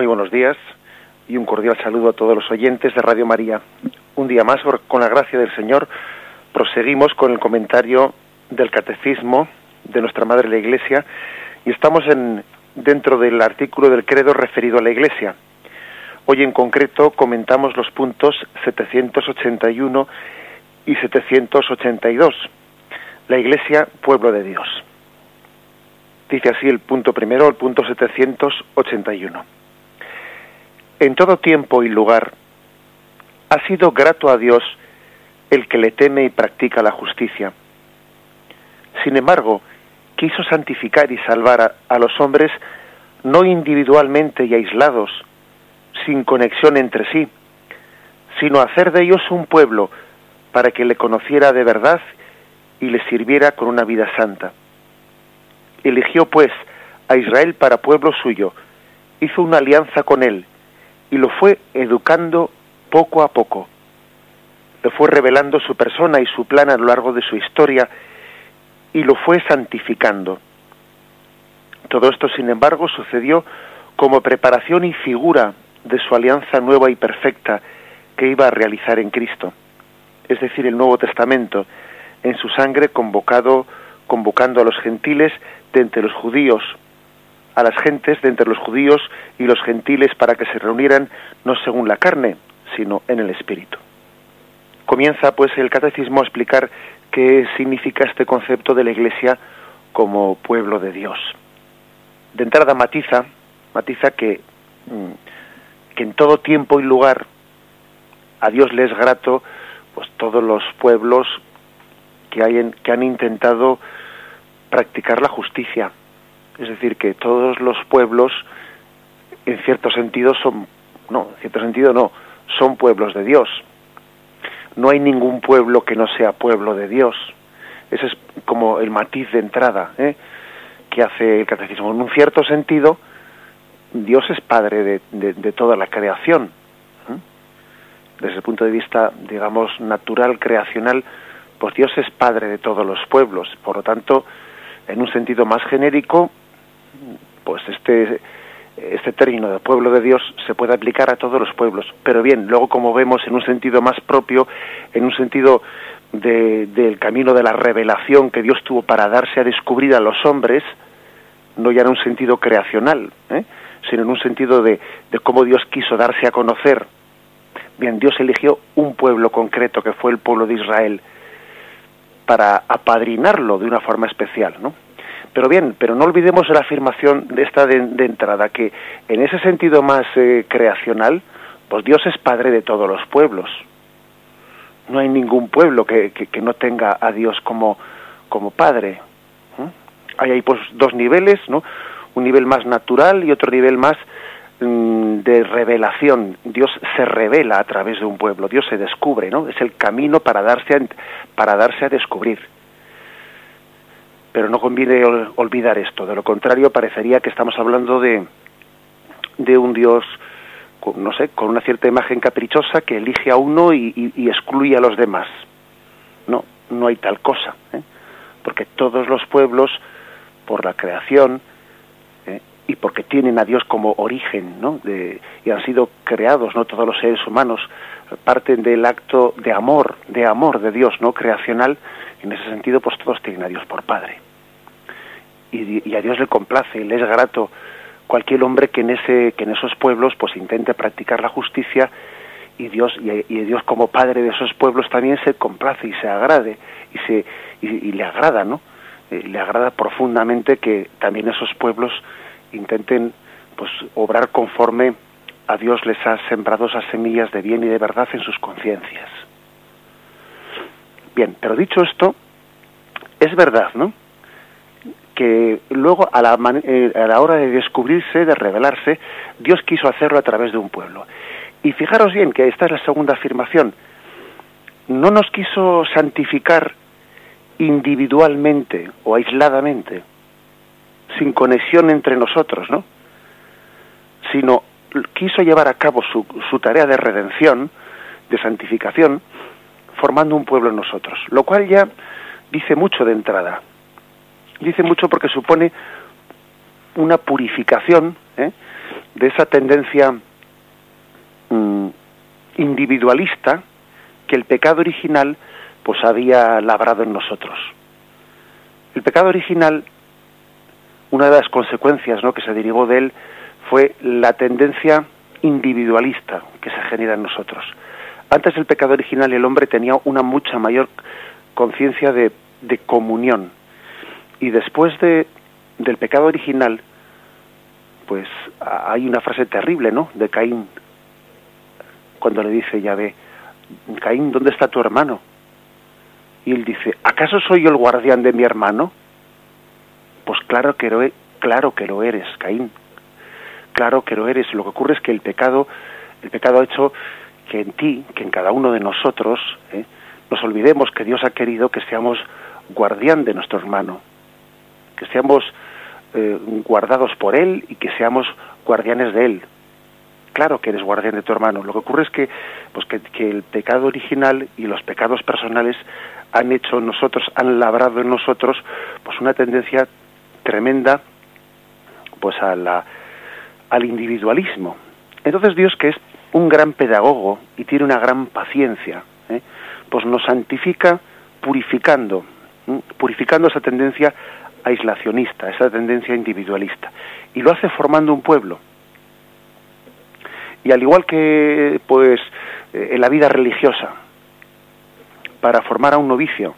Muy buenos días y un cordial saludo a todos los oyentes de Radio María. Un día más, con la gracia del Señor, proseguimos con el comentario del Catecismo de nuestra Madre la Iglesia y estamos en, dentro del artículo del credo referido a la Iglesia. Hoy en concreto comentamos los puntos 781 y 782. La Iglesia, pueblo de Dios. Dice así el punto primero, el punto 781. En todo tiempo y lugar ha sido grato a Dios el que le teme y practica la justicia. Sin embargo, quiso santificar y salvar a, los hombres no individualmente y aislados, sin conexión entre sí, sino hacer de ellos un pueblo para que le conociera de verdad y le sirviera con una vida santa. Eligió pues a Israel para pueblo suyo, hizo una alianza con él y lo fue educando poco a poco. Le fue revelando su persona y su plan a lo largo de su historia y lo fue santificando. Todo esto, sin embargo, sucedió como preparación y figura de su alianza nueva y perfecta que iba a realizar en Cristo, es decir, el Nuevo Testamento, en su sangre convocado, convocando a los gentiles de entre los judíos, a las gentes de entre los judíos y los gentiles para que se reunieran no según la carne, sino en el espíritu. Comienza pues el catecismo a explicar qué significa este concepto de la Iglesia como pueblo de Dios. De entrada matiza, matiza que, mm, que en todo tiempo y lugar a Dios le es grato pues todos los pueblos que, que han intentado practicar la justicia. Es decir, que todos los pueblos, en cierto sentido, son, no, en cierto sentido no, son pueblos de Dios. No hay ningún pueblo que no sea pueblo de Dios. Ese es como el matiz de entrada ¿eh? que hace el catecismo. En un cierto sentido, Dios es padre de, de, toda la creación. ¿eh? Desde el punto de vista, digamos, natural, creacional, pues Dios es padre de todos los pueblos. Por lo tanto, en un sentido más genérico, pues este este término de pueblo de Dios se puede aplicar a todos los pueblos. Pero bien, luego como vemos en un sentido más propio, en un sentido de, del camino de la revelación que Dios tuvo para darse a descubrir a los hombres, no ya en un sentido creacional, ¿eh? sino en un sentido de, de cómo Dios quiso darse a conocer. Bien, Dios eligió un pueblo concreto que fue el pueblo de Israel para apadrinarlo de una forma especial, ¿no? Pero bien, pero no olvidemos la afirmación de esta de, de entrada, que en ese sentido más eh, creacional, pues Dios es padre de todos los pueblos. No hay ningún pueblo que, que, no tenga a Dios como, como padre. ¿eh? Hay ahí pues dos niveles, ¿no? Un nivel más natural y otro nivel más mmm, de revelación. Dios se revela a través de un pueblo, Dios se descubre, ¿no? Es el camino para darse a, para darse a descubrir pero no conviene olvidar esto. De lo contrario, parecería que estamos hablando de, de un Dios, no sé, con una cierta imagen caprichosa que elige a uno y, y, y excluye a los demás. No, no hay tal cosa, ¿eh? porque todos los pueblos, por la creación, ¿eh? y porque tienen a Dios como origen, ¿no? De, y han sido creados, no todos los seres humanos, parten del acto de amor, de amor de Dios, ¿no? Creacional, en ese sentido, pues todos tienen a Dios por Padre. Y, y, a Dios le complace, le es grato cualquier hombre que en ese, que en esos pueblos, pues intente practicar la justicia y Dios y, y Dios como Padre de esos pueblos también se complace y se agrade y se y, y le agrada, ¿no? Eh, le agrada profundamente que también esos pueblos intenten, pues, obrar conforme a Dios les ha sembrado esas semillas de bien y de verdad en sus conciencias. Bien, pero dicho esto, es verdad, ¿no? Que luego, a la, eh, a la hora de descubrirse, de revelarse, Dios quiso hacerlo a través de un pueblo. Y fijaros bien que esta es la segunda afirmación. No nos quiso santificar individualmente o aisladamente, sin conexión entre nosotros, ¿no? Sino quiso llevar a cabo su, su tarea de redención, de santificación, formando un pueblo en nosotros, lo cual ya dice mucho de entrada. Dice mucho porque supone una purificación ¿eh? de esa tendencia mm, individualista que el pecado original pues había labrado en nosotros. El pecado original, una de las consecuencias ¿no? que se derivó de él fue la tendencia individualista que se genera en nosotros. Antes del pecado original el hombre tenía una mucha mayor conciencia de, de, comunión. Y después de, del pecado original, pues hay una frase terrible, ¿no? De Caín, cuando le dice Yahvé, Caín, ¿dónde está tu hermano? Y él dice, ¿acaso soy el guardián de mi hermano? Pues claro que lo, claro que lo eres, Caín. Claro que lo eres. Lo que ocurre es que el pecado, el pecado ha hecho que en ti, que en cada uno de nosotros, ¿eh? nos olvidemos que Dios ha querido que seamos guardián de nuestro hermano, que seamos eh, guardados por Él y que seamos guardianes de Él. Claro que eres guardián de tu hermano. Lo que ocurre es que, pues que, el pecado original y los pecados personales han hecho nosotros, han labrado en nosotros, pues una tendencia tremenda, pues a al individualismo. Entonces Dios, que es un gran pedagogo y tiene una gran paciencia, ¿eh? pues nos santifica purificando, purificando esa tendencia aislacionista, esa tendencia individualista, y lo hace formando un pueblo. Y al igual que pues eh, en la vida religiosa, para formar a un novicio,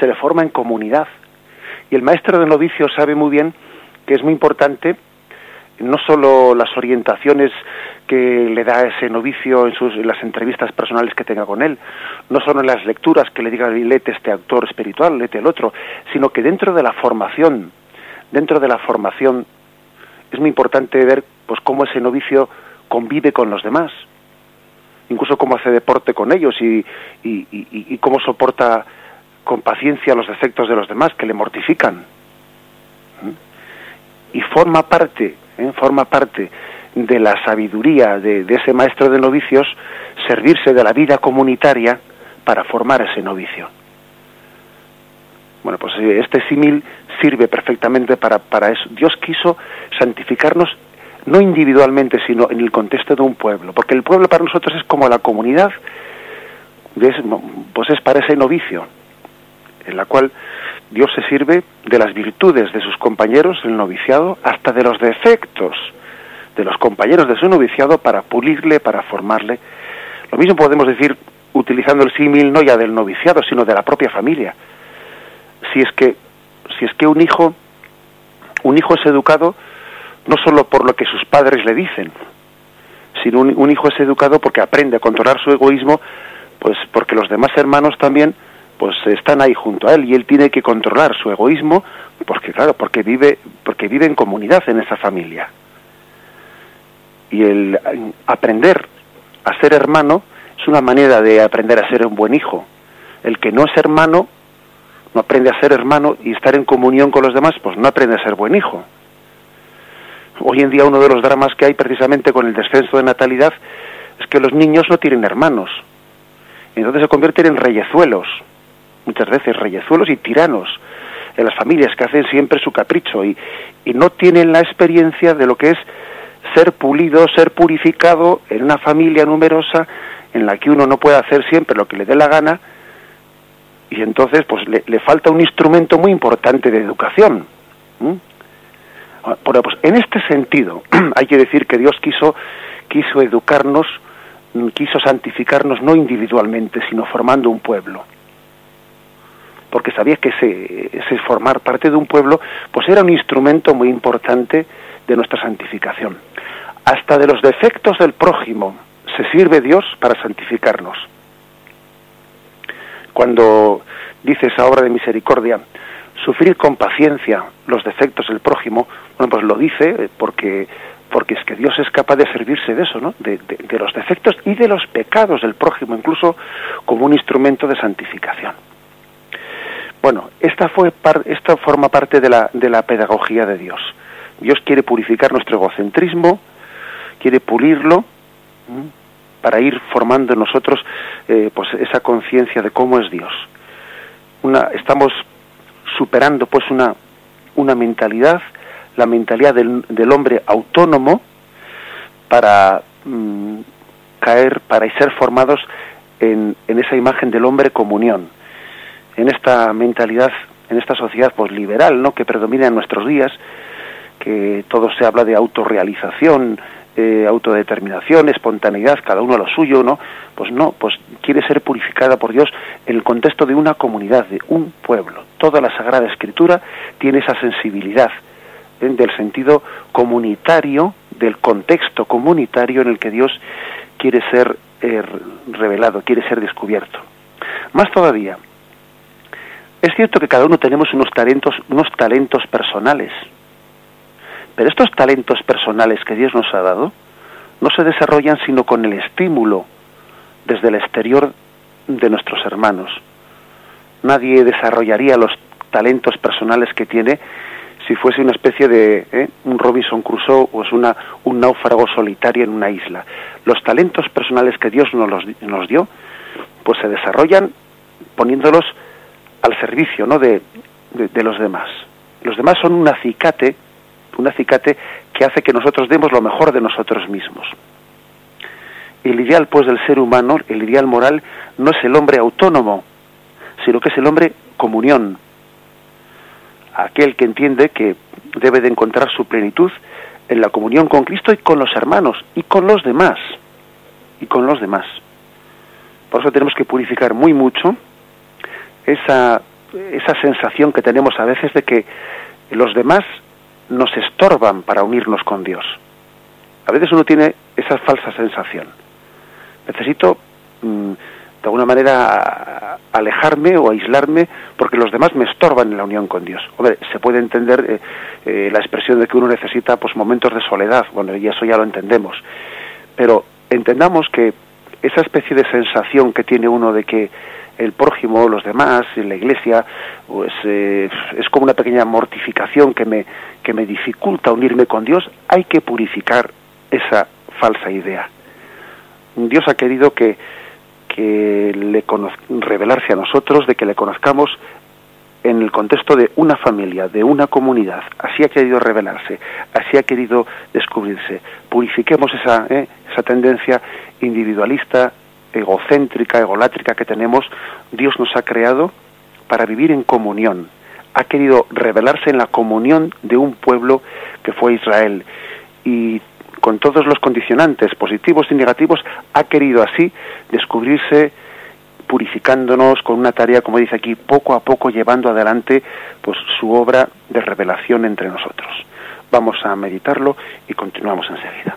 se le forma en comunidad. Y el maestro del novicio sabe muy bien que es muy importante no solo las orientaciones que le da ese novicio en, sus, las entrevistas personales que tenga con él, no solo en las lecturas que le diga, lete este actor espiritual, lete el otro, sino que dentro de la formación, dentro de la formación, es muy importante ver pues cómo ese novicio convive con los demás, incluso cómo hace deporte con ellos y, y, y, y cómo soporta con paciencia los defectos de los demás que le mortifican. ¿Mm? Y forma parte, ¿eh? forma parte de la sabiduría de, ese maestro de novicios servirse de la vida comunitaria para formar ese novicio. Bueno, pues eh, este símil sirve perfectamente para, para eso. Dios quiso santificarnos no individualmente, sino en el contexto de un pueblo, porque el pueblo para nosotros es como la comunidad, pues es para ese novicio, en la cual Dios se sirve de las virtudes de sus compañeros, el noviciado, hasta de los defectos de los compañeros de su noviciado para pulirle, para formarle. Lo mismo podemos decir utilizando el símil no ya del noviciado, sino de la propia familia. Si es que si es que un hijo un hijo es educado no solo por lo que sus padres le dicen, sino un, un, hijo es educado porque aprende a controlar su egoísmo, pues porque los demás hermanos también pues están ahí junto a él y él tiene que controlar su egoísmo porque claro, porque vive porque vive en comunidad en esa familia. Y el aprender a ser hermano es una manera de aprender a ser un buen hijo. El que no es hermano no aprende a ser hermano y estar en comunión con los demás, pues no aprende a ser buen hijo. Hoy en día uno de los dramas que hay precisamente con el descenso de natalidad es que los niños no tienen hermanos. Entonces se convierten en reyezuelos, muchas veces reyezuelos y tiranos en las familias que hacen siempre su capricho y, y no tienen la experiencia de lo que es ser pulido, ser purificado en una familia numerosa en la que uno no puede hacer siempre lo que le dé la gana y entonces pues le, falta un instrumento muy importante de educación. ¿Mm? Bueno, pues en este sentido hay que decir que Dios quiso, quiso educarnos, quiso santificarnos no individualmente, sino formando un pueblo. Porque sabía que ese, ese formar parte de un pueblo, pues era un instrumento muy importante de nuestra santificación. Hasta de los defectos del prójimo se sirve Dios para santificarnos. Cuando dice esa obra de misericordia, sufrir con paciencia los defectos del prójimo, bueno, pues lo dice porque porque es que Dios es capaz de servirse de eso, ¿no? De, de, de los defectos y de los pecados del prójimo, incluso como un instrumento de santificación. Bueno, esta fue par, esta forma parte de la de la pedagogía de Dios. Dios quiere purificar nuestro egocentrismo, quiere pulirlo para ir formando en nosotros eh, pues esa conciencia de cómo es Dios. Una, estamos superando pues una, una mentalidad, la mentalidad del, del hombre autónomo, para mm, caer, para ser formados en, en, esa imagen del hombre comunión, en esta mentalidad, en esta sociedad pues liberal, ¿no? que predomina en nuestros días, que todo se habla de autorrealización, eh, autodeterminación, espontaneidad, cada uno a lo suyo, ¿no? Pues no, pues quiere ser purificada por Dios en el contexto de una comunidad, de un pueblo. Toda la Sagrada Escritura tiene esa sensibilidad ¿eh? del sentido comunitario, del contexto comunitario en el que Dios quiere ser eh, revelado, quiere ser descubierto. Más todavía, es cierto que cada uno tenemos unos talentos, unos talentos personales, pero estos talentos personales que Dios nos ha dado no se desarrollan sino con el estímulo desde el exterior de nuestros hermanos. Nadie desarrollaría los talentos personales que tiene si fuese una especie de ¿eh? un Robinson Crusoe o es una, un náufrago solitario en una isla. Los talentos personales que Dios nos, nos dio, pues se desarrollan poniéndolos al servicio ¿no? de, de los demás. Los demás son un acicate un acicate que hace que nosotros demos lo mejor de nosotros mismos. El ideal, pues, del ser humano, el ideal moral, no es el hombre autónomo, sino que es el hombre comunión. Aquel que entiende que debe de encontrar su plenitud en la comunión con Cristo y con los hermanos y con los demás. Y con los demás. Por eso tenemos que purificar muy mucho esa, esa sensación que tenemos a veces de que los demás nos estorban para unirnos con Dios. A veces uno tiene esa falsa sensación. Necesito, mm, de alguna manera, alejarme o aislarme porque los demás me estorban en la unión con Dios. Hombre, se puede entender eh, eh, la expresión de que uno necesita pues, momentos de soledad, bueno, y eso ya lo entendemos. Pero entendamos que esa especie de sensación que tiene uno de que el prójimo, los demás, la iglesia, pues eh, es como una pequeña mortificación que me, que me dificulta unirme con Dios, hay que purificar esa falsa idea. Dios ha querido que, que le revelarse a nosotros, de que le conozcamos en el contexto de una familia, de una comunidad. Así ha querido revelarse, así ha querido descubrirse. Purifiquemos esa, eh, esa tendencia individualista, egocéntrica, egolátrica que tenemos, Dios nos ha creado para vivir en comunión. Ha querido revelarse en la comunión de un pueblo que fue Israel. Y con todos los condicionantes positivos y negativos, ha querido así descubrirse purificándonos con una tarea, como dice aquí, poco a poco llevando adelante pues su obra de revelación entre nosotros. Vamos a meditarlo y continuamos enseguida.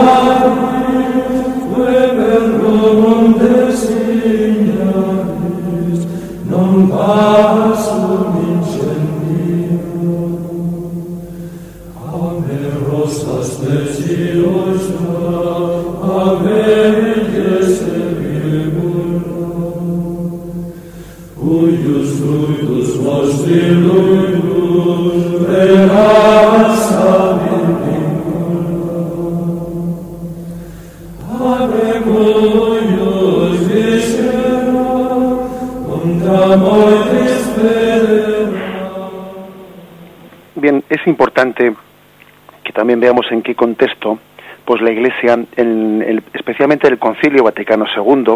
que también veamos en qué contexto pues la Iglesia, en especialmente el Concilio Vaticano II,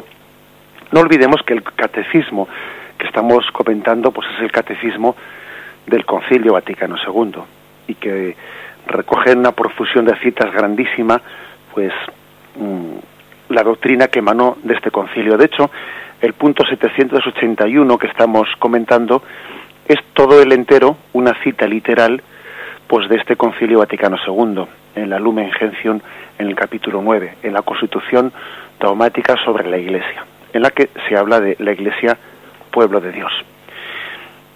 no olvidemos que el catecismo que estamos comentando pues es el catecismo del Concilio Vaticano II y que recoge una profusión de citas grandísima pues mm, la doctrina que emanó de este concilio. De hecho, el punto 781 que estamos comentando es todo el entero una cita literal pues de este Concilio Vaticano II en la Lumen Gentium en el capítulo 9, en la Constitución dogmática sobre la Iglesia, en la que se habla de la Iglesia pueblo de Dios.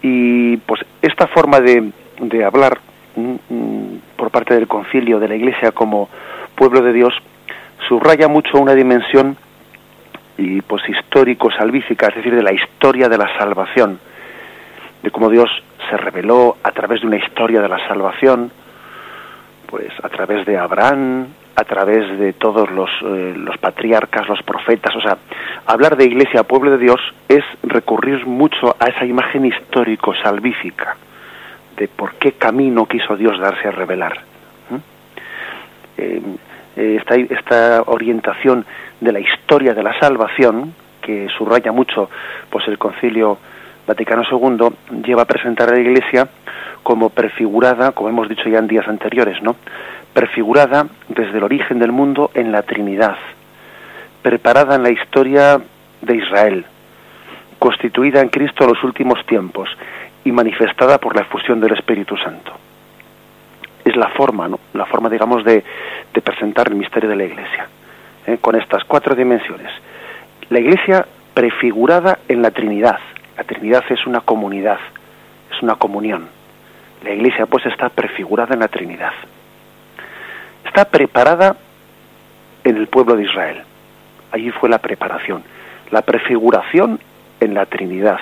Y pues esta forma de, de hablar mm, mm, por parte del concilio de la Iglesia como pueblo de Dios subraya mucho una dimensión y pues histórico salvífica, es decir, de la historia de la salvación, de cómo Dios se reveló a través de una historia de la salvación, pues a través de Abraham, a través de todos los, eh, los patriarcas, los profetas, o sea, hablar de iglesia, pueblo de Dios, es recurrir mucho a esa imagen histórico, salvífica, de por qué camino quiso Dios darse a revelar. Eh, eh, esta, esta orientación de la historia de la salvación, que subraya mucho pues el concilio Vaticano II, lleva a presentar a la Iglesia como prefigurada, como hemos dicho ya en días anteriores, ¿no? Prefigurada desde el origen del mundo en la Trinidad, preparada en la historia de Israel, constituida en Cristo en los últimos tiempos y manifestada por la efusión del Espíritu Santo. Es la forma, ¿no? La forma, digamos, de, presentar el misterio de la Iglesia, ¿eh? con estas cuatro dimensiones. La Iglesia prefigurada en la Trinidad. La Trinidad es una comunidad, es una comunión la iglesia pues está prefigurada en la Trinidad. Está preparada en el pueblo de Israel. Allí fue la preparación. La prefiguración en la Trinidad.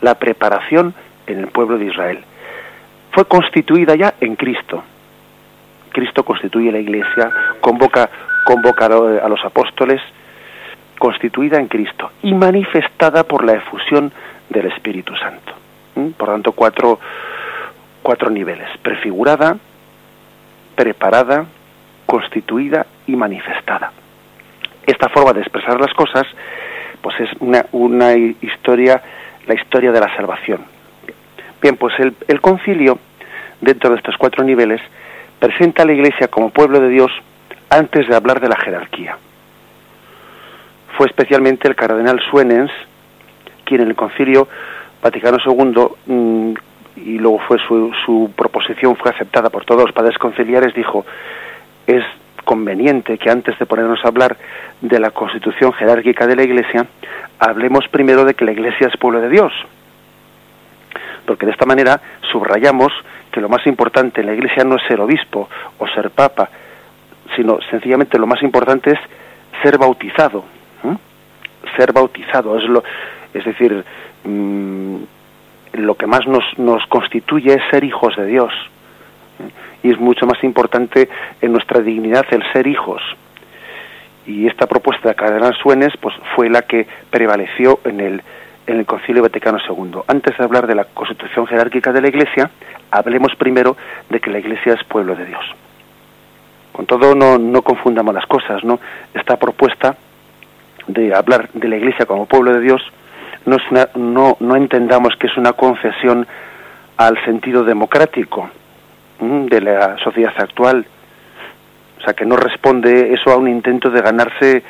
La preparación en el pueblo de Israel. Fue constituida ya en Cristo. Cristo constituye la iglesia, convoca, convoca a los apóstoles, constituida en Cristo y manifestada por la efusión del Espíritu Santo. ¿Mm? Por tanto, cuatro, cuatro niveles, prefigurada, preparada, constituida y manifestada. Esta forma de expresar las cosas, pues es una, una historia, la historia de la salvación. Bien, pues el, el concilio, dentro de estos cuatro niveles, presenta a la Iglesia como pueblo de Dios antes de hablar de la jerarquía. Fue especialmente el cardenal Suenens en el concilio Vaticano II y luego fue su, su proposición fue aceptada por todos los padres conciliares, dijo, es conveniente que antes de ponernos a hablar de la constitución jerárquica de la Iglesia, hablemos primero de que la Iglesia es pueblo de Dios. Porque de esta manera subrayamos que lo más importante en la Iglesia no es ser obispo o ser papa, sino sencillamente lo más importante es ser bautizado. Ser bautizado es lo, es decir, mm, lo que más nos, nos constituye es ser hijos de Dios. Y es mucho más importante en nuestra dignidad el ser hijos. Y esta propuesta de Cardenal Suenes pues, fue la que prevaleció en el, en el Concilio Vaticano II. Antes de hablar de la constitución jerárquica de la Iglesia, hablemos primero de que la Iglesia es pueblo de Dios. Con todo, no, no confundamos las cosas, ¿no? Esta propuesta de hablar de la Iglesia como pueblo de Dios no, es no, no entendamos que es una concesión al sentido democrático de la sociedad actual. O sea, que no responde eso a un intento de ganarse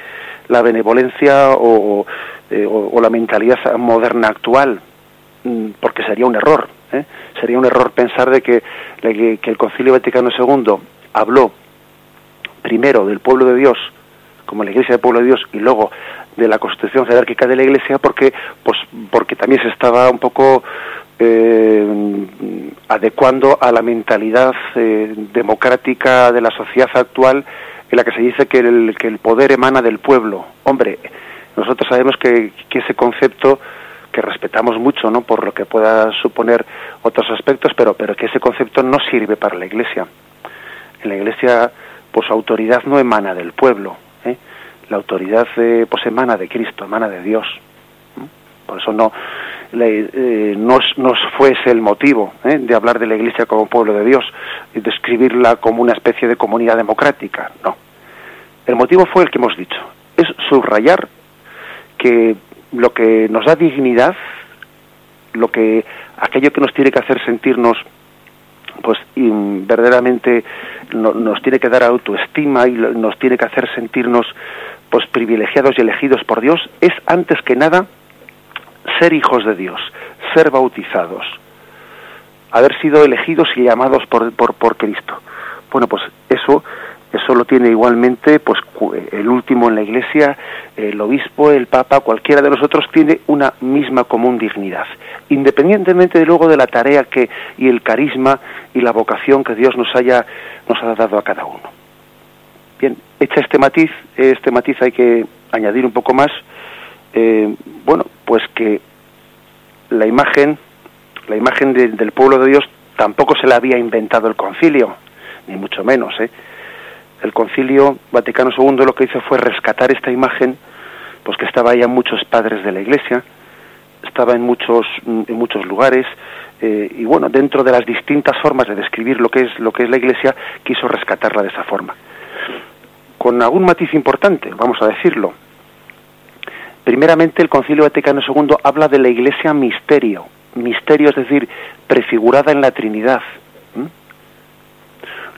la benevolencia o, eh, la mentalidad moderna actual, porque sería un error. ¿eh? Sería un error pensar de que, que el Concilio Vaticano II habló primero del pueblo de Dios, como la Iglesia del pueblo de Dios, y luego de la constitución jerárquica de la Iglesia porque pues porque también se estaba un poco eh, adecuando a la mentalidad eh, democrática de la sociedad actual en la que se dice que el, que el poder emana del pueblo. Hombre, nosotros sabemos que, que ese concepto que respetamos mucho, ¿no? Por lo que pueda suponer otros aspectos, pero, pero que ese concepto no sirve para la Iglesia. En la Iglesia, pues autoridad no emana del pueblo. La autoridad eh, pues emana de Cristo, emana de Dios. Por eso no, eh, no, fue ese el motivo ¿eh? de hablar de la Iglesia como pueblo de Dios y describirla como una especie de comunidad democrática. No. El motivo fue el que hemos dicho. Es subrayar que lo que nos da dignidad, lo que aquello que nos tiene que hacer sentirnos pues verdaderamente nos tiene que dar autoestima y nos tiene que hacer sentirnos pues privilegiados y elegidos por Dios es antes que nada ser hijos de Dios, ser bautizados, haber sido elegidos y llamados por, por, por Cristo. Bueno, pues eso eso lo tiene igualmente pues el último en la iglesia el obispo el papa cualquiera de nosotros tiene una misma común dignidad independientemente de luego de la tarea que y el carisma y la vocación que Dios nos haya nos ha dado a cada uno Bien, hecha este matiz, este matiz hay que añadir un poco más, eh, bueno, pues que la imagen, la imagen del pueblo de Dios tampoco se la había inventado el concilio, ni mucho menos. ¿eh? El Concilio Vaticano II lo que hizo fue rescatar esta imagen, pues que estaba ya en muchos padres de la Iglesia, estaba en muchos, en muchos lugares, eh, y bueno, dentro de las distintas formas de describir lo que es lo que es la Iglesia, quiso rescatarla de esa forma. Con algún matiz importante, vamos a decirlo. Primeramente, el Concilio Vaticano II habla de la Iglesia misterio, misterio es decir, prefigurada en la Trinidad.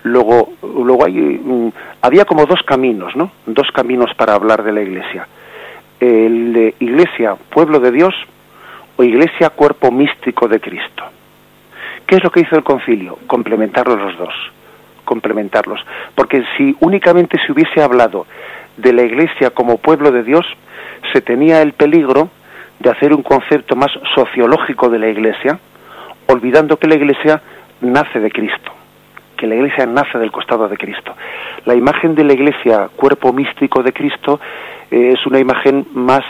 Luego, luego hay, mm, había como dos caminos, ¿no? Dos caminos para hablar de la Iglesia. El de Iglesia, pueblo de Dios, o Iglesia, cuerpo místico de Cristo. ¿Qué es lo que hizo el concilio? Complementarlos los dos, complementarlos. Porque si únicamente se hubiese hablado de la Iglesia como pueblo de Dios, se tenía el peligro de hacer un concepto más sociológico de la Iglesia, olvidando que la Iglesia nace de Cristo que la iglesia nace del costado de Cristo. La imagen de la iglesia, cuerpo místico de Cristo, eh, es una imagen más,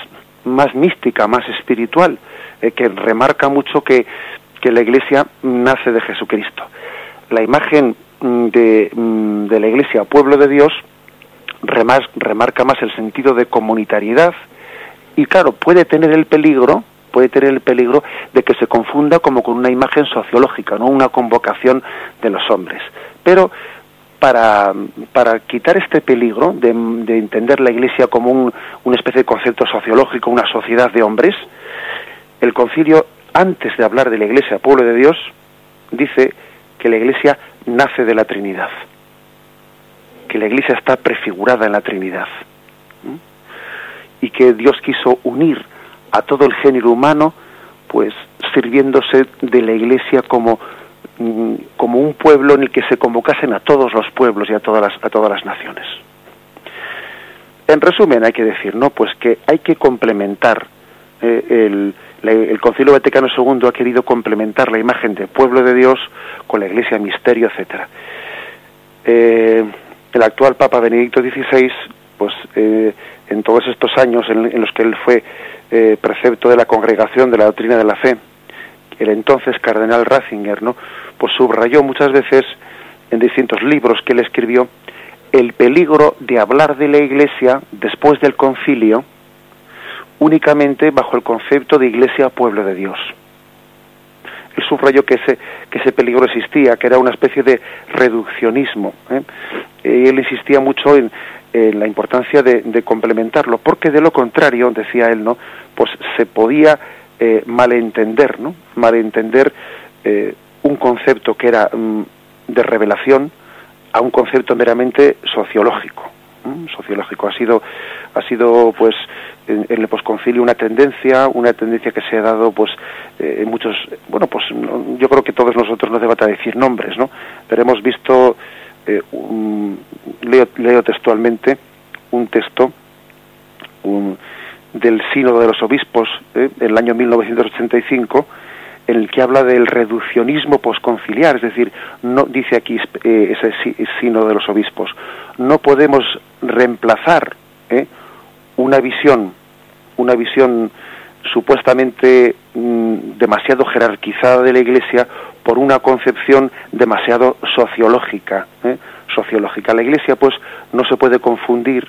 más mística, más espiritual, eh, que remarca mucho que, que, la iglesia nace de Jesucristo. La imagen de, mm, de la iglesia, pueblo de Dios, remarca más el sentido de comunitariedad y claro, puede tener el peligro puede tener el peligro de que se confunda como con una imagen sociológica, no una convocación de los hombres. Pero para, para quitar este peligro de, entender la Iglesia como un, una especie de concepto sociológico, una sociedad de hombres, el concilio, antes de hablar de la Iglesia, pueblo de Dios, dice que la Iglesia nace de la Trinidad, que la Iglesia está prefigurada en la Trinidad y que Dios quiso unir a todo el género humano, pues sirviéndose de la Iglesia como, mm, como un pueblo en el que se convocasen a todos los pueblos y a todas las, a todas las naciones. En resumen, hay que decir, ¿no? Pues que hay que complementar eh, el, el Concilio Vaticano II ha querido complementar la imagen de pueblo de Dios con la Iglesia misterio, etcétera. Eh, el actual Papa Benedicto XVI, pues eh, en todos estos años en, los que él fue eh, precepto de la congregación de la doctrina de la fe, el entonces cardenal Ratzinger, ¿no? Pues subrayó muchas veces en distintos libros que él escribió el peligro de hablar de la Iglesia después del concilio únicamente bajo el concepto de Iglesia pueblo de Dios. Él subrayó que ese, que ese peligro existía, que era una especie de reduccionismo. ¿eh? Y él insistía mucho en, la importancia de, complementarlo, porque de lo contrario, decía él, ¿no? Pues se podía eh, malentender, ¿no? Malentender eh, un concepto que era mm, de revelación a un concepto meramente sociológico. Sociológico. Ha sido, ha sido, pues, en, el posconcilio una tendencia, una tendencia que se ha dado, pues, eh, en muchos, bueno, pues, yo creo que todos nosotros no debata decir nombres, ¿no? Pero hemos visto eh, leo, textualmente un texto del Sínodo de los Obispos eh, en el año 1985 en el que habla del reduccionismo posconciliar, es decir, no dice aquí eh, ese Sínodo de los Obispos, no podemos reemplazar una visión, una visión supuestamente mm, demasiado jerarquizada de la Iglesia por una concepción demasiado sociológica, ¿eh? sociológica. La Iglesia, pues, no se puede confundir,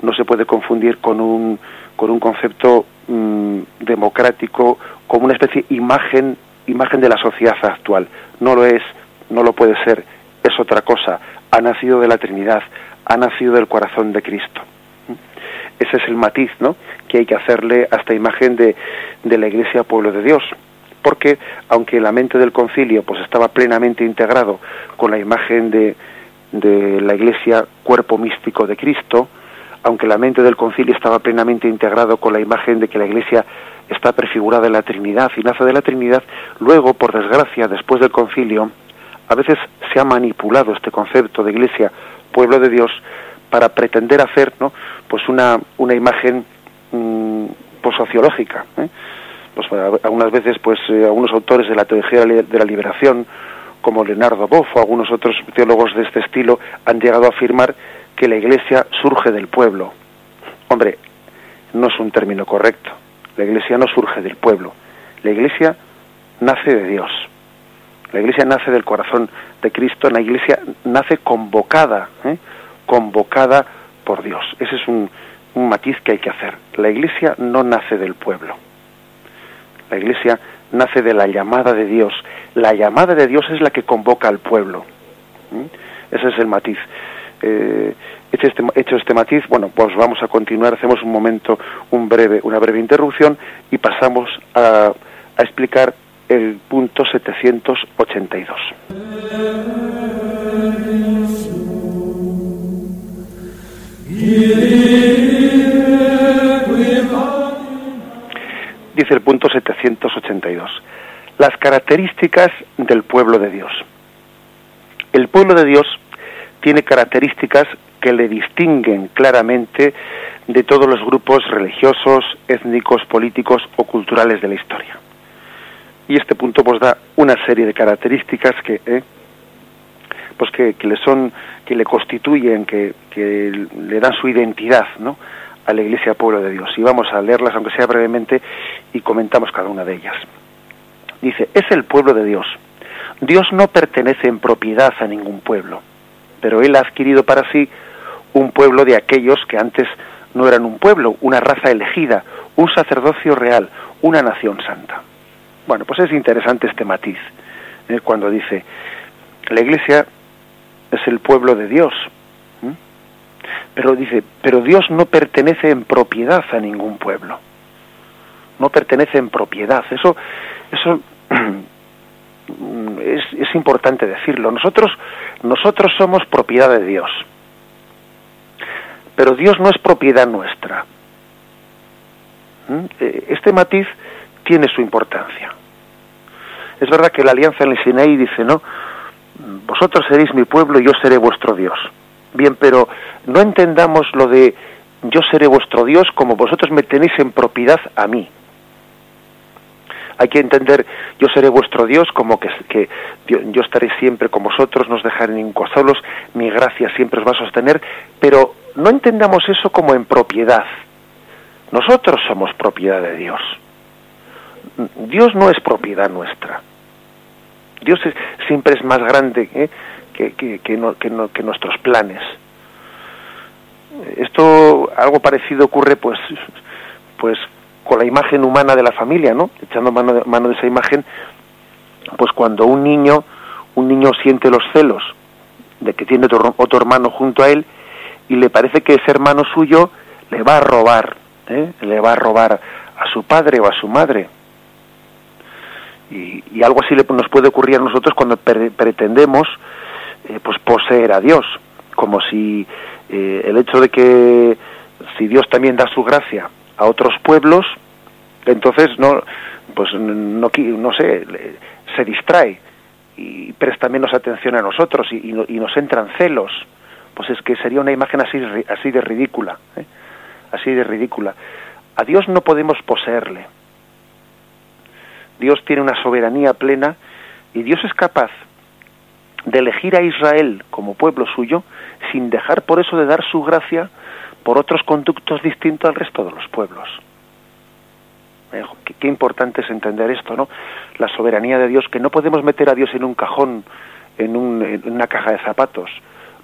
no se puede confundir con un con un concepto mm, democrático, como una especie de imagen imagen de la sociedad actual. No lo es, no lo puede ser, es otra cosa. Ha nacido de la Trinidad, ha nacido del corazón de Cristo. Ese es el matiz, ¿no? Que hay que hacerle a esta imagen de, de la Iglesia pueblo de Dios porque aunque la mente del concilio pues estaba plenamente integrado con la imagen de, de la iglesia cuerpo místico de Cristo, aunque la mente del concilio estaba plenamente integrado con la imagen de que la iglesia está prefigurada en la Trinidad y nace de la Trinidad, luego, por desgracia, después del concilio, a veces se ha manipulado este concepto de iglesia, pueblo de Dios, para pretender hacer ¿no? pues una, una imagen mmm, pues sociológica. ¿eh? pues algunas veces pues eh, algunos autores de la teología de la liberación como Leonardo Boff o algunos otros teólogos de este estilo han llegado a afirmar que la iglesia surge del pueblo. Hombre, no es un término correcto. La iglesia no surge del pueblo. La iglesia nace de Dios. La Iglesia nace del corazón de Cristo, la Iglesia nace convocada, ¿eh? convocada por Dios. Ese es un, un matiz que hay que hacer. La Iglesia no nace del pueblo. La Iglesia nace de la llamada de Dios. La llamada de Dios es la que convoca al pueblo. Ese es el matiz. Eh, hecho, este, hecho este matiz, bueno, pues vamos a continuar, hacemos un momento, un breve, una breve interrupción y pasamos a, a explicar el punto 782. Dice el punto 782. Las características del pueblo de Dios. El pueblo de Dios tiene características que le distinguen claramente de todos los grupos religiosos, étnicos, políticos o culturales de la historia. Y este punto pues da una serie de características que eh, pues que, le son que le constituyen, que, que le dan su identidad, ¿no? a la Iglesia Pueblo de Dios. Y vamos a leerlas, aunque sea brevemente, y comentamos cada una de ellas. Dice, es el pueblo de Dios. Dios no pertenece en propiedad a ningún pueblo, pero Él ha adquirido para sí un pueblo de aquellos que antes no eran un pueblo, una raza elegida, un sacerdocio real, una nación santa. Bueno, pues es interesante este matiz, ¿eh? cuando dice, la Iglesia es el pueblo de Dios, pero dice, pero Dios no pertenece en propiedad a ningún pueblo. No pertenece en propiedad. Eso, eso es, es importante decirlo. Nosotros, nosotros somos propiedad de Dios. Pero Dios no es propiedad nuestra. ¿Mm? Eh, este matiz tiene su importancia. Es verdad que la alianza en el Sinaí dice, no, vosotros seréis mi pueblo y yo seré vuestro Dios. Bien, pero no entendamos lo de yo seré vuestro Dios como vosotros me tenéis en propiedad a mí. Hay que entender, yo seré vuestro Dios como que, que yo, estaré siempre con vosotros, no os dejaré ningún solos, mi gracia siempre os va a sostener, pero no entendamos eso como en propiedad. Nosotros somos propiedad de Dios. Dios no es propiedad nuestra. Dios siempre es más grande ¿eh? que, que, que, nuestros planes. Esto, algo parecido ocurre pues, pues con la imagen humana de la familia, ¿no? Echando mano de, mano de esa imagen, pues cuando un niño, un niño siente los celos de que tiene otro, otro hermano junto a él y le parece que ese hermano suyo le va a robar, ¿eh? le va a robar a su padre o a su madre. Y, algo así nos puede ocurrir a nosotros cuando pretendemos eh, pues poseer a Dios, como si eh, el hecho de que si Dios también da su gracia a otros pueblos, entonces no, pues no, no sé, se distrae y presta menos atención a nosotros y, nos entran celos. Pues es que sería una imagen así, así de ridícula, ¿eh? así de ridícula. A Dios no podemos poseerle. Dios tiene una soberanía plena y Dios es capaz de elegir a Israel como pueblo suyo sin dejar por eso de dar su gracia por otros conductos distintos al resto de los pueblos. Eh, qué, importante es entender esto, ¿no? La soberanía de Dios, que no podemos meter a Dios en un cajón, en, en una caja de zapatos.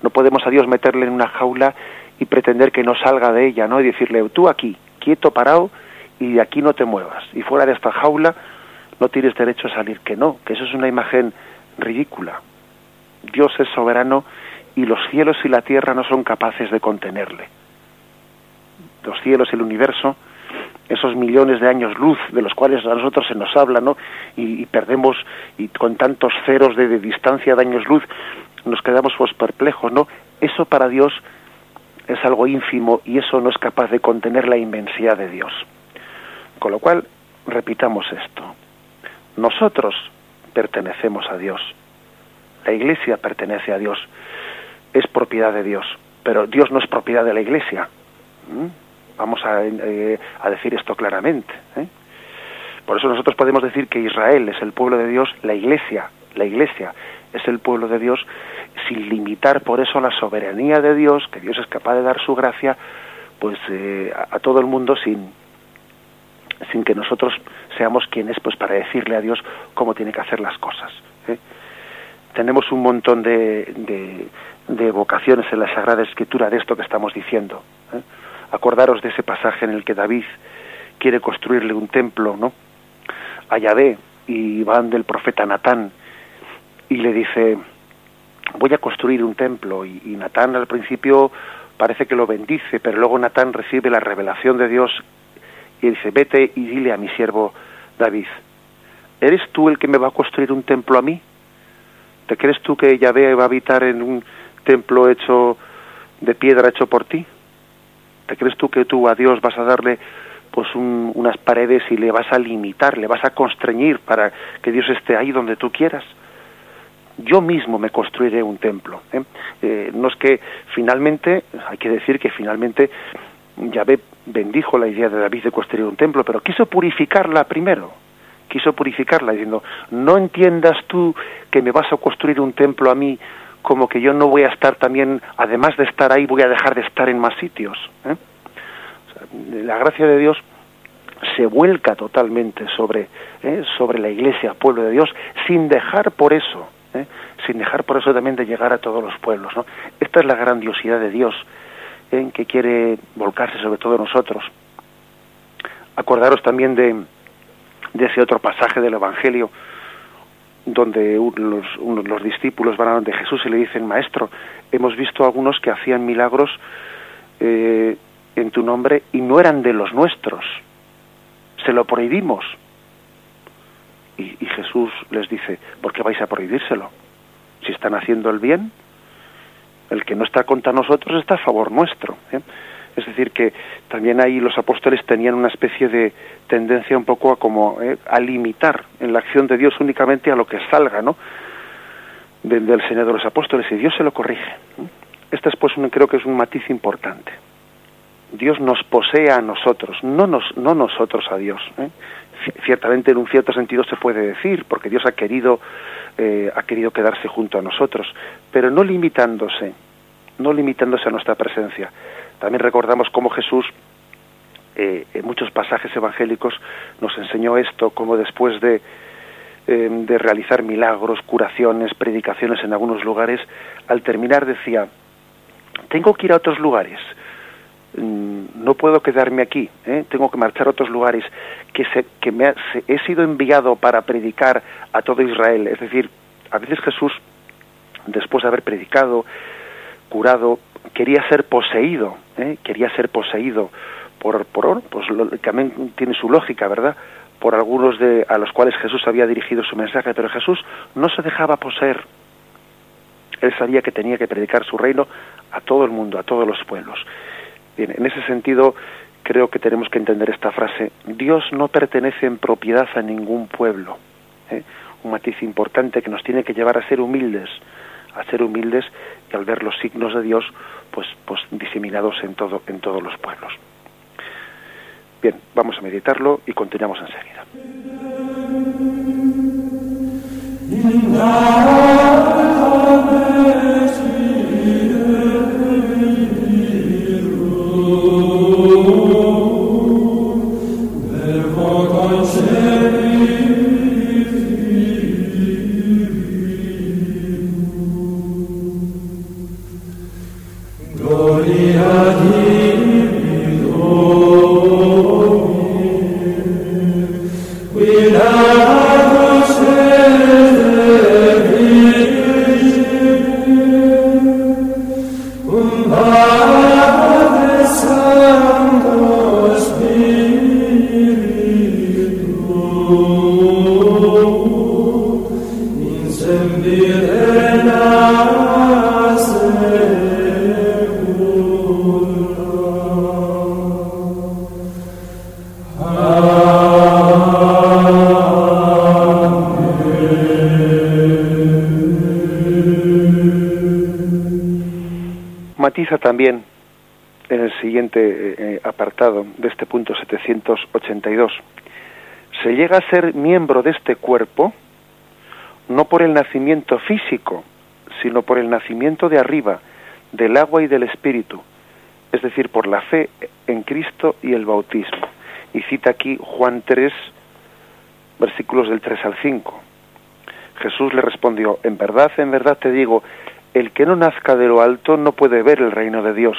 No podemos a Dios meterle en una jaula y pretender que no salga de ella, ¿no? Y decirle, tú aquí, quieto, parado, y de aquí no te muevas. Y fuera de esta jaula no tienes derecho a salir. Que no, que eso es una imagen ridícula. Dios es soberano y los cielos y la tierra no son capaces de contenerle. Los cielos el universo, esos millones de años luz de los cuales a nosotros se nos habla, ¿no? Y, perdemos, y con tantos ceros de, distancia de años luz, nos quedamos pues perplejos, ¿no? Eso para Dios es algo ínfimo y eso no es capaz de contener la inmensidad de Dios. Con lo cual, repitamos esto. Nosotros pertenecemos a Dios la iglesia pertenece a Dios, es propiedad de Dios, pero Dios no es propiedad de la iglesia. ¿Mm? Vamos eh, a, decir esto claramente. ¿eh? Por eso nosotros podemos decir que Israel es el pueblo de Dios, la iglesia, la iglesia es el pueblo de Dios, sin limitar por eso la soberanía de Dios, que Dios es capaz de dar su gracia, pues eh, a, todo el mundo sin sin que nosotros seamos quienes pues para decirle a Dios cómo tiene que hacer las cosas. tenemos un montón de, de, vocaciones en la Sagrada Escritura de esto que estamos diciendo. ¿eh? Acordaros de ese pasaje en el que David quiere construirle un templo, ¿no? A Yahvé, y van del profeta Natán y le dice, voy a construir un templo. Y, y Natán al principio parece que lo bendice, pero luego Natán recibe la revelación de Dios y dice, vete y dile a mi siervo David, ¿eres tú el que me va a construir un templo a mí? ¿Te crees tú que Yahvé va a habitar en un templo hecho de piedra hecho por ti? ¿Te crees tú que tú a Dios vas a darle pues unas paredes y le vas a limitar, le vas a constreñir para que Dios esté ahí donde tú quieras? Yo mismo me construiré un templo. ¿eh? Eh, no es que finalmente, hay que decir que finalmente Yahvé bendijo la idea de David de construir un templo, pero quiso purificarla primero quiso purificarla diciendo, no entiendas tú que me vas a construir un templo a mí como que yo no voy a estar también, además de estar ahí, voy a dejar de estar en más sitios. ¿eh? la gracia de Dios se vuelca totalmente sobre, ¿eh? sobre la iglesia, pueblo de Dios, sin dejar por eso, ¿eh? sin dejar por eso también de llegar a todos los pueblos. ¿no? Esta es la grandiosidad de Dios, en que quiere volcarse sobre todo nosotros. Acordaros también de, de ese otro pasaje del Evangelio donde los, los discípulos van a donde Jesús y le dicen, Maestro, hemos visto algunos que hacían milagros eh, en tu nombre y no eran de los nuestros. Se lo prohibimos. Y, Jesús les dice, ¿por qué vais a prohibírselo? Si están haciendo el bien, el que no está contra nosotros está a favor nuestro. ¿eh? Es decir, que también ahí los apóstoles tenían una especie de tendencia un poco a como eh, a limitar en la acción de Dios únicamente a lo que salga, ¿no? del Señor de los apóstoles y Dios se lo corrige. Este es pues creo que es un matiz importante. Dios nos posee a nosotros, no nos no nosotros a Dios. ¿eh? Ciertamente en un cierto sentido se puede decir, porque Dios ha querido eh, ha querido quedarse junto a nosotros, pero no limitándose, no limitándose a nuestra presencia, también recordamos cómo Jesús eh, en muchos pasajes evangélicos nos enseñó esto, como después de, eh, de realizar milagros, curaciones, predicaciones en algunos lugares, al terminar decía, tengo que ir a otros lugares, mm, no puedo quedarme aquí, ¿eh? tengo que marchar a otros lugares, que, se, que me he sido enviado para predicar a todo Israel. Es decir, a veces Jesús, después de haber predicado, curado, quería ser poseído, ¿eh? quería ser poseído por, por pues también tiene su lógica, ¿verdad? Por algunos de a los cuales Jesús había dirigido su mensaje, pero Jesús no se dejaba poseer. Él sabía que tenía que predicar su reino a todo el mundo, a todos los pueblos. Bien, en ese sentido, creo que tenemos que entender esta frase. Dios no pertenece en propiedad a ningún pueblo. ¿eh? Un matiz importante que nos tiene que llevar a ser humildes, a ser humildes y al ver los signos de Dios, pues, pues diseminados en todo, en todos los pueblos. Bien, vamos a meditarlo y continuamos enseguida. También llega a ser miembro de este cuerpo no por el nacimiento físico, sino por el nacimiento de arriba, del agua y del espíritu, es decir, por la fe en Cristo y el bautismo. Y cita aquí Juan 3, versículos del 3 al 5. Jesús le respondió, en verdad, en verdad te digo, el que no nazca de lo alto no puede ver el reino de Dios.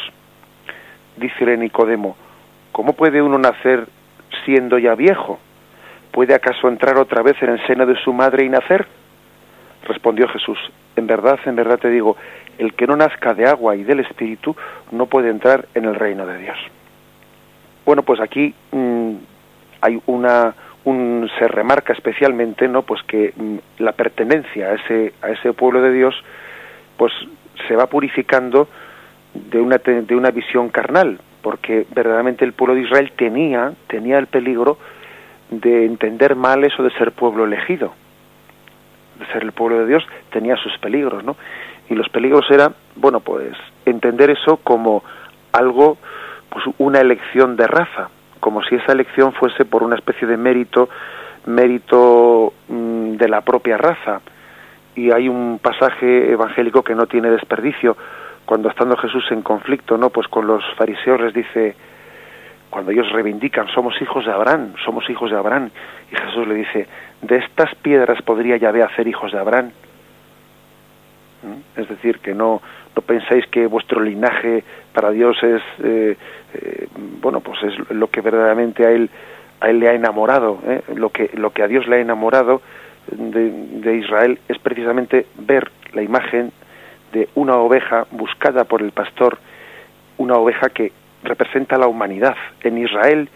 Dícele Nicodemo, ¿cómo puede uno nacer siendo ya viejo? ¿Puede acaso entrar otra vez en el seno de su madre y nacer? Respondió Jesús, en verdad, en verdad te digo, el que no nazca de agua y del Espíritu no puede entrar en el reino de Dios. Bueno, pues aquí mm, hay una, un, se remarca especialmente, ¿no? Pues que mm, la pertenencia a ese, a ese pueblo de Dios, pues se va purificando de una, de una visión carnal, porque verdaderamente el pueblo de Israel tenía, tenía el peligro de entender mal eso de ser pueblo elegido. De ser el pueblo de Dios tenía sus peligros, ¿no? Y los peligros eran, bueno, pues entender eso como algo, pues una elección de raza, como si esa elección fuese por una especie de mérito, mérito mm, de la propia raza. Y hay un pasaje evangélico que no tiene desperdicio, cuando estando Jesús en conflicto, ¿no? Pues con los fariseos les dice, cuando ellos reivindican, somos hijos de Abraham, somos hijos de Abraham, y Jesús le dice, de estas piedras podría Yahvé hacer hijos de Abraham. ¿Mm? Es decir, que no, no penséis que vuestro linaje para Dios es, eh, eh, bueno, pues es lo que verdaderamente a él, a él le ha enamorado, ¿eh? lo, que, lo que a Dios le ha enamorado de, de Israel es precisamente ver la imagen de una oveja buscada por el pastor, una oveja que representa la humanidad. En Israel,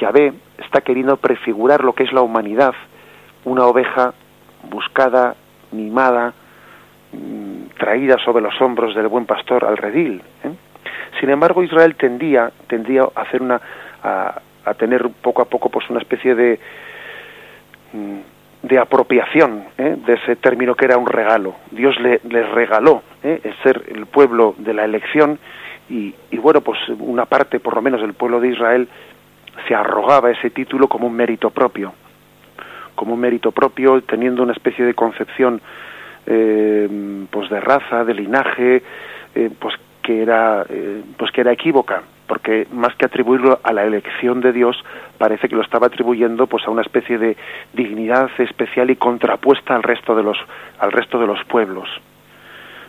Yahvé está queriendo prefigurar lo que es la humanidad, una oveja buscada, mimada, mm, traída sobre los hombros del buen pastor al redil. ¿eh? Sin embargo, Israel tendía, tendía a hacer una, a, tener poco a poco pues una especie de mm, de apropiación ¿eh? de ese término que era un regalo. Dios le, regaló ¿eh? el ser el pueblo de la elección y, bueno, pues una parte, por lo menos del pueblo de Israel, se arrogaba ese título como un mérito propio, como un mérito propio, teniendo una especie de concepción eh, pues de raza, de linaje, eh, pues que era eh, pues que era equívoca, porque más que atribuirlo a la elección de Dios, parece que lo estaba atribuyendo pues a una especie de dignidad especial y contrapuesta al resto de los al resto de los pueblos,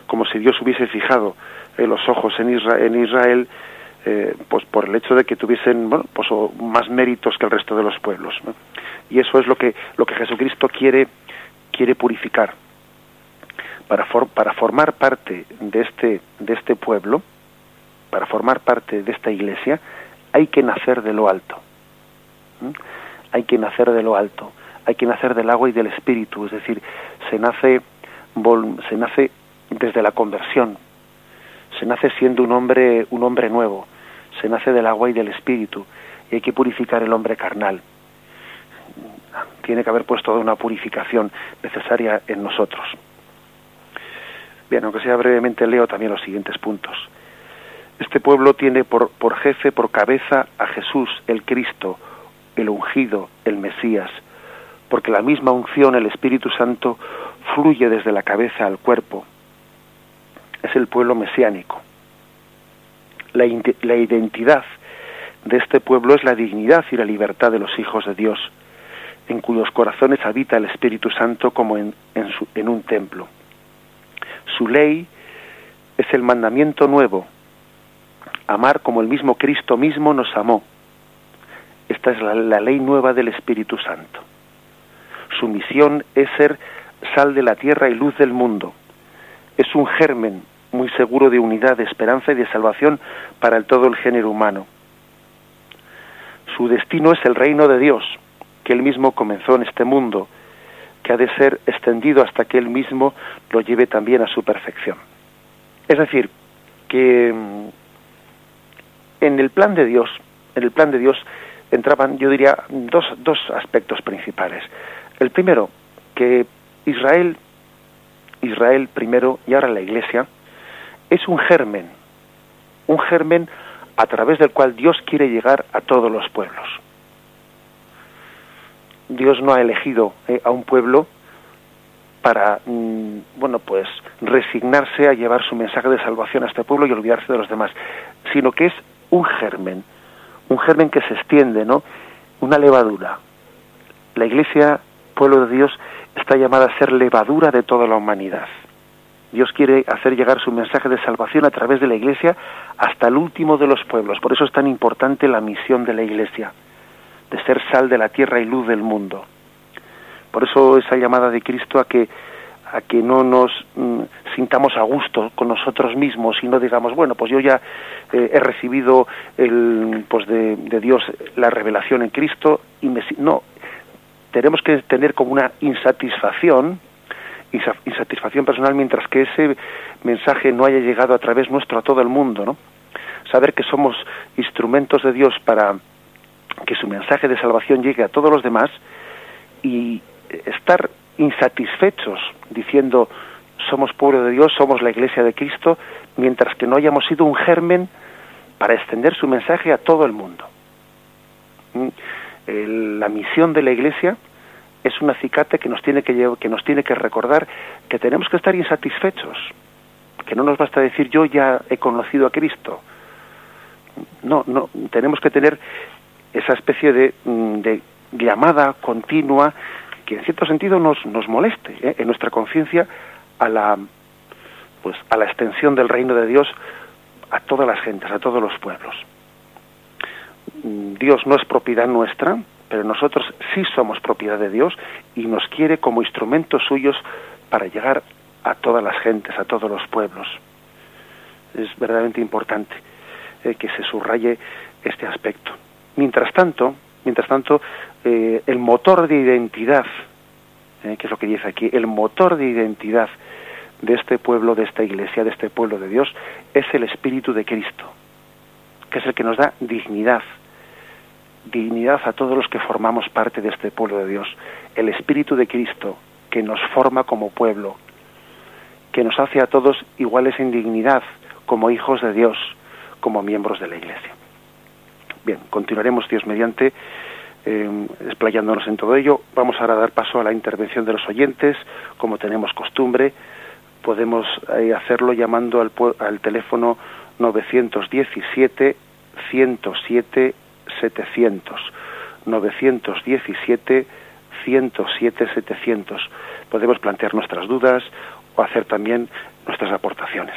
como si Dios hubiese fijado eh, los ojos en Israel, en Israel eh, pues por el hecho de que tuviesen bueno, pues, más méritos que el resto de los pueblos. Y eso es lo que, lo que Jesucristo quiere, quiere purificar. Para, para formar parte de este, de este pueblo, para formar parte de esta iglesia, hay que nacer de lo alto. Hay que nacer de lo alto, hay que nacer del agua y del espíritu, es decir, se nace, se nace desde la conversión, se nace siendo un hombre, un hombre nuevo, se nace del agua y del espíritu, y hay que purificar el hombre carnal. Tiene que haber puesto una purificación necesaria en nosotros. Bien, aunque sea brevemente, leo también los siguientes puntos. Este pueblo tiene por, jefe, por cabeza a Jesús, el Cristo, el ungido, el Mesías, porque la misma unción, el Espíritu Santo, fluye desde la cabeza al cuerpo el pueblo mesiánico. La, la identidad de este pueblo es la dignidad y la libertad de los hijos de Dios, en cuyos corazones habita el Espíritu Santo como en, en, un templo. Su ley es el mandamiento nuevo, amar como el mismo Cristo mismo nos amó. Esta es la, la, ley nueva del Espíritu Santo. Su misión es ser sal de la tierra y luz del mundo. Es un germen muy seguro de unidad, de esperanza y de salvación para el, todo el género humano. Su destino es el reino de Dios, que él mismo comenzó en este mundo, que ha de ser extendido hasta que él mismo lo lleve también a su perfección. Es decir, que mm, en el plan de Dios, en el plan de Dios entraban, yo diría, dos, dos aspectos principales. El primero, que Israel, Israel primero y ahora la Iglesia, es un germen, un germen a través del cual Dios quiere llegar a todos los pueblos. Dios no ha elegido eh, a un pueblo para, mm, bueno, pues resignarse a llevar su mensaje de salvación a este pueblo y olvidarse de los demás, sino que es un germen, un germen que se extiende, ¿no? Una levadura. La Iglesia, pueblo de Dios, está llamada a ser levadura de toda la humanidad. Dios quiere hacer llegar su mensaje de salvación a través de la Iglesia hasta el último de los pueblos. Por eso es tan importante la misión de la Iglesia, de ser sal de la tierra y luz del mundo. Por eso esa llamada de Cristo a que a que no nos mm, sintamos a gusto con nosotros mismos y no digamos bueno pues yo ya eh, he recibido el pues de, Dios la revelación en Cristo y me no tenemos que tener como una insatisfacción insatisfacción personal mientras que ese mensaje no haya llegado a través nuestro a todo el mundo, ¿no? Saber que somos instrumentos de Dios para que su mensaje de salvación llegue a todos los demás y estar insatisfechos diciendo somos pueblo de Dios, somos la iglesia de Cristo, mientras que no hayamos sido un germen para extender su mensaje a todo el mundo. ¿Mm? La misión de la iglesia es un acicate que nos tiene que, que nos tiene que recordar que tenemos que estar insatisfechos, que no nos basta decir yo ya he conocido a Cristo. No, no, tenemos que tener esa especie de, mm, de llamada continua que en cierto sentido nos, nos moleste ¿eh? en nuestra conciencia a la pues a la extensión del reino de Dios a todas las gentes, a todos los pueblos. Mm, Dios no es propiedad nuestra, pero nosotros sí somos propiedad de Dios y nos quiere como instrumentos suyos para llegar a todas las gentes, a todos los pueblos. Es verdaderamente importante eh, que se subraye este aspecto. Mientras tanto, mientras tanto, eh, el motor de identidad, eh, que es lo que dice aquí, el motor de identidad de este pueblo, de esta iglesia, de este pueblo de Dios, es el Espíritu de Cristo, que es el que nos da dignidad, dignidad a todos los que formamos parte de este pueblo de Dios. El Espíritu de Cristo que nos forma como pueblo, que nos hace a todos iguales en dignidad, como hijos de Dios, como miembros de la Iglesia. Bien, continuaremos Dios mediante eh, explayándonos en todo ello. Vamos ahora a dar paso a la intervención de los oyentes, como tenemos costumbre. Podemos eh, hacerlo llamando al, al teléfono 917 107 700 917 107 700 podemos plantear nuestras dudas o hacer también nuestras aportaciones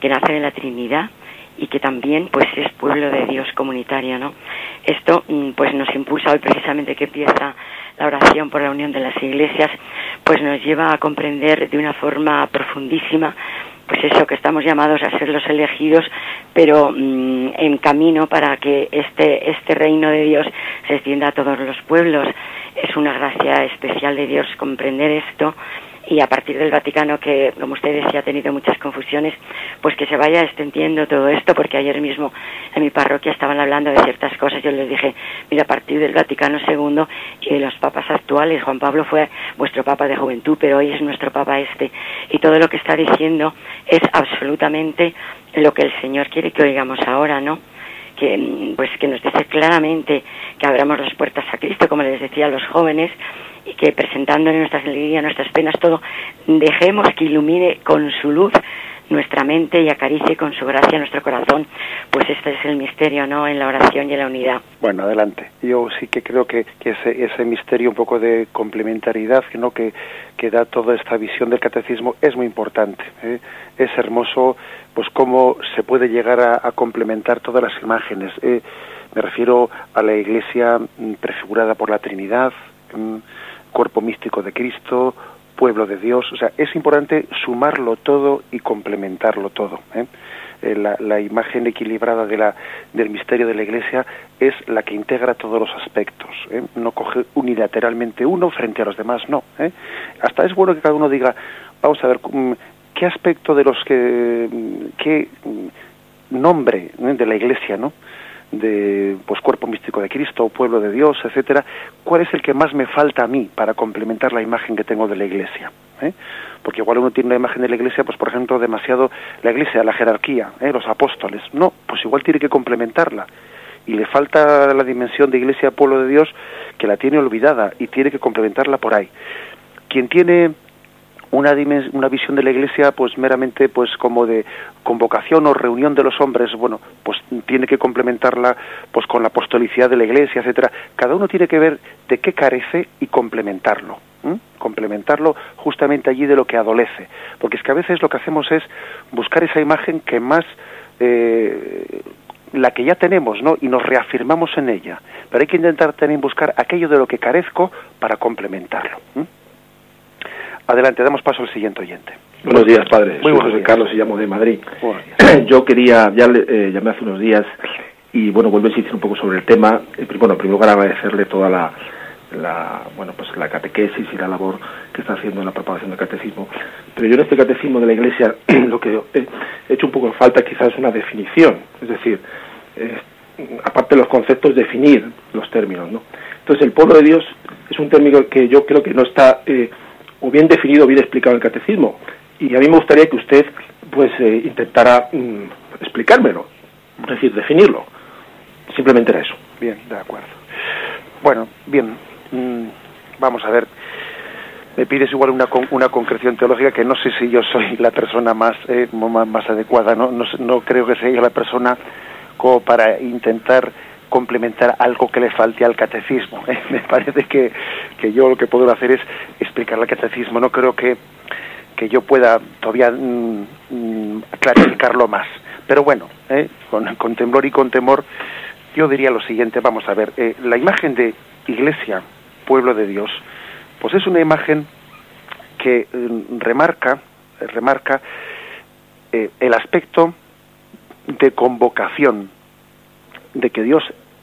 que nace de la Trinidad y que también pues es pueblo de Dios comunitario, ¿no? Esto mm, pues nos impulsa hoy precisamente que empieza la oración por la unión de las iglesias, pues nos lleva a comprender de una forma profundísima pues eso, que estamos llamados a ser los elegidos, pero mm, en camino para que este, este reino de Dios se extienda a todos los pueblos. Es una gracia especial de Dios comprender esto y a partir del Vaticano, que como usted decía ha tenido muchas confusiones, pues que se vaya extendiendo todo esto, porque ayer mismo en mi parroquia estaban hablando de ciertas cosas, yo les dije, mira, a partir del Vaticano II y los papas actuales, Juan Pablo fue vuestro papa de juventud, pero hoy es nuestro papa este, y todo lo que está diciendo es absolutamente lo que el Señor quiere que oigamos ahora, ¿no? que pues que nos dice claramente que abramos las puertas a Cristo, como les decía a los jóvenes, y que presentándole nuestras alegrías, nuestras penas, todo, dejemos que ilumine con su luz nuestra mente y acaricie con su gracia nuestro corazón. Pues este es el misterio, ¿no? En la oración y en la unidad. Bueno, adelante. Yo sí que creo que, ese, ese, misterio un poco de complementariedad ¿no? que, que da toda esta visión del catecismo es muy importante. ¿eh? Es hermoso pues cómo se puede llegar a, complementar todas las imágenes. ¿eh? me refiero a la iglesia mm, prefigurada por la Trinidad, mm, cuerpo místico de Cristo, pueblo de Dios. O sea, es importante sumarlo todo y complementarlo todo. ¿eh? Eh, la, imagen equilibrada de la, del misterio de la Iglesia es la que integra todos los aspectos. ¿eh? No coge unilateralmente uno frente a los demás, no. Hasta es bueno que cada uno diga, vamos a ver, mm, ¿qué aspecto de los que, qué nombre de la Iglesia, ¿no? De pues cuerpo místico de Cristo, pueblo de Dios, etcétera, ¿cuál es el que más me falta a mí para complementar la imagen que tengo de la Iglesia? ¿Eh? Porque igual uno tiene una imagen de la Iglesia, pues por ejemplo, demasiado la Iglesia, la jerarquía, ¿eh? los apóstoles. No, pues igual tiene que complementarla. Y le falta la dimensión de Iglesia, pueblo de Dios, que la tiene olvidada y tiene que complementarla por ahí. Quien tiene una, una visión de la Iglesia pues meramente pues como de convocación o reunión de los hombres, bueno, pues tiene que complementarla pues con la apostolicidad de la Iglesia, etcétera. Cada uno tiene que ver de qué carece y complementarlo, complementarlo justamente allí de lo que adolece, porque es que a veces lo que hacemos es buscar esa imagen que más eh, la que ya tenemos, ¿no? Y nos reafirmamos en ella. Pero hay que intentar también buscar aquello de lo que carezco para complementarlo. Adelante, damos paso al siguiente oyente. Buenos días, padre. Muy buenos Soy Carlos, y llamo de Madrid. Yo quería, ya le, eh, llamé hace unos días y bueno, vuelvo a insistir un poco sobre el tema. Eh, bueno, primero para agradecerle toda la, la, bueno, pues la catequesis y la labor que está haciendo en la propagación del catecismo. Pero yo en este catecismo de la Iglesia lo que he hecho un poco en falta quizás es una definición, es decir, eh, aparte de los conceptos, definir los términos, ¿no? Entonces, el pueblo de Dios es un término que yo creo que no está o bien definido o bien explicado en el catecismo. Y a mí me gustaría que usted pues eh, intentara mm, explicármelo, es decir, definirlo. Simplemente era eso. Bien, de acuerdo. Bueno, bien, mm, vamos a ver. Me pides igual una, una concreción teológica que no sé si yo soy la persona más, eh, más, adecuada, ¿no? No, no creo que sea la persona como para intentar complementar algo que le falte al catecismo. ¿eh? Me parece que, que, yo lo que puedo hacer es explicar el catecismo. No creo que, que yo pueda todavía mm, mm, clarificarlo más. Pero bueno, ¿eh? con, temblor y con temor, yo diría lo siguiente. Vamos a ver, eh, la imagen de iglesia, pueblo de Dios, pues es una imagen que mm, remarca, remarca el aspecto de convocación de que Dios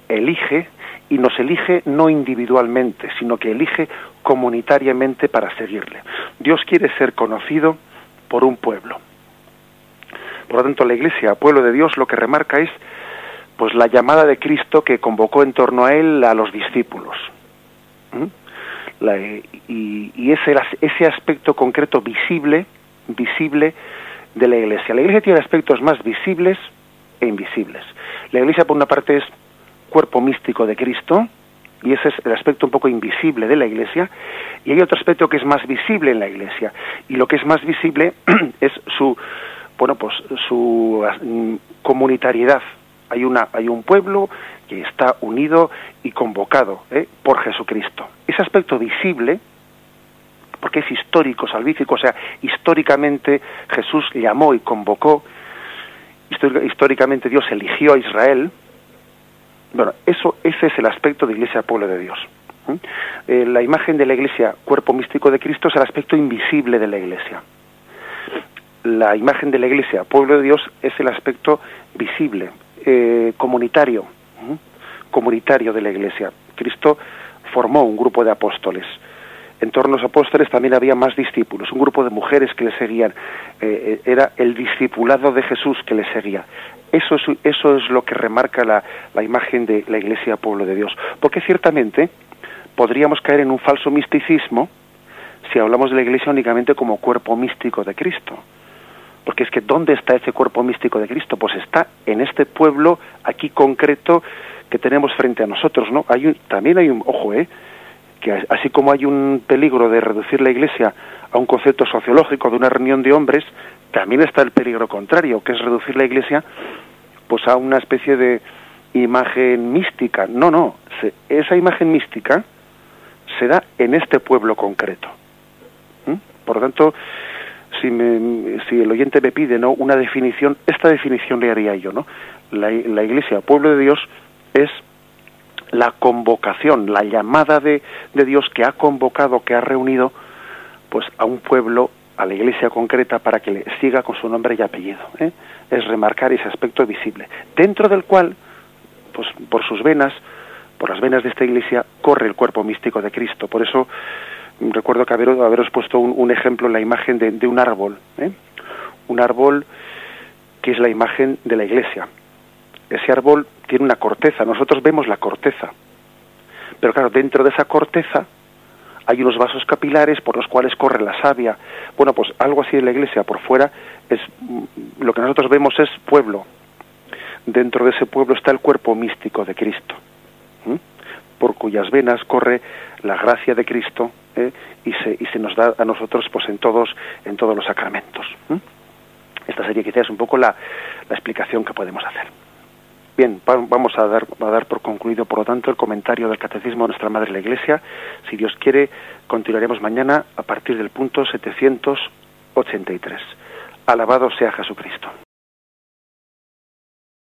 elige y nos elige no individualmente, sino que elige comunitariamente para seguirle. Dios quiere ser conocido por un pueblo. Por lo tanto, la Iglesia, pueblo de Dios, lo que remarca es pues la llamada de Cristo que convocó en torno a él a los discípulos. ¿Mm? y, y ese, ese aspecto concreto visible, visible de la Iglesia. La Iglesia tiene aspectos más visibles e invisibles. La Iglesia, por una parte, es cuerpo místico de Cristo, y ese es el aspecto un poco invisible de la Iglesia, y hay otro aspecto que es más visible en la Iglesia, y lo que es más visible es su, bueno, pues su mm, comunitariedad. Hay, una, hay un pueblo que está unido y convocado ¿eh? por Jesucristo. Ese aspecto visible, porque es histórico, salvífico, o sea, históricamente Jesús llamó y convocó históricamente Dios eligió a Israel, bueno, eso, ese es el aspecto de Iglesia Pueblo de Dios. Eh, la imagen de la Iglesia, cuerpo místico de Cristo, es el aspecto invisible de la Iglesia. La imagen de la Iglesia, pueblo de Dios, es el aspecto visible, eh, comunitario, comunitario de la Iglesia. Cristo formó un grupo de apóstoles en torno a los apóstoles también había más discípulos, un grupo de mujeres que le seguían. Eh, eh, era el discipulado de Jesús que le seguía. Eso es, eso es lo que remarca la, la imagen de la Iglesia Pueblo de Dios. Porque ciertamente podríamos caer en un falso misticismo si hablamos de la Iglesia únicamente como cuerpo místico de Cristo. Porque es que ¿dónde está ese cuerpo místico de Cristo? Pues está en este pueblo aquí concreto que tenemos frente a nosotros, ¿no? Hay un, también hay un, ojo, ¿eh? Que así como hay un peligro de reducir la Iglesia a un concepto sociológico de una reunión de hombres, también está el peligro contrario, que es reducir la Iglesia pues a una especie de imagen mística. No, no, esa imagen mística se da en este pueblo concreto. Por lo tanto, si, si el oyente me pide no una definición, esta definición le haría yo, ¿no? La, la Iglesia, pueblo de Dios, es la convocación, la llamada de, de, Dios que ha convocado, que ha reunido, pues a un pueblo, a la iglesia concreta, para que le siga con su nombre y apellido. ¿eh? Es remarcar ese aspecto visible, dentro del cual, pues por sus venas, por las venas de esta iglesia, corre el cuerpo místico de Cristo. Por eso recuerdo que haberos, haberos puesto un, ejemplo en la imagen de, de un árbol, ¿eh? un árbol que es la imagen de la iglesia. Ese árbol tiene una corteza, nosotros vemos la corteza, pero claro, dentro de esa corteza hay unos vasos capilares por los cuales corre la savia. Bueno, pues algo así en la iglesia por fuera es lo que nosotros vemos es pueblo. Dentro de ese pueblo está el cuerpo místico de Cristo, por cuyas venas corre la gracia de Cristo ¿eh? y, se, y se nos da a nosotros pues en todos en todos los sacramentos. Esta sería quizás un poco la explicación que podemos hacer. Bien, vamos a dar, a dar por concluido, por lo tanto, el comentario del Catecismo de Nuestra Madre la Iglesia. Si Dios quiere, continuaremos mañana a partir del punto 783. Alabado sea Jesucristo.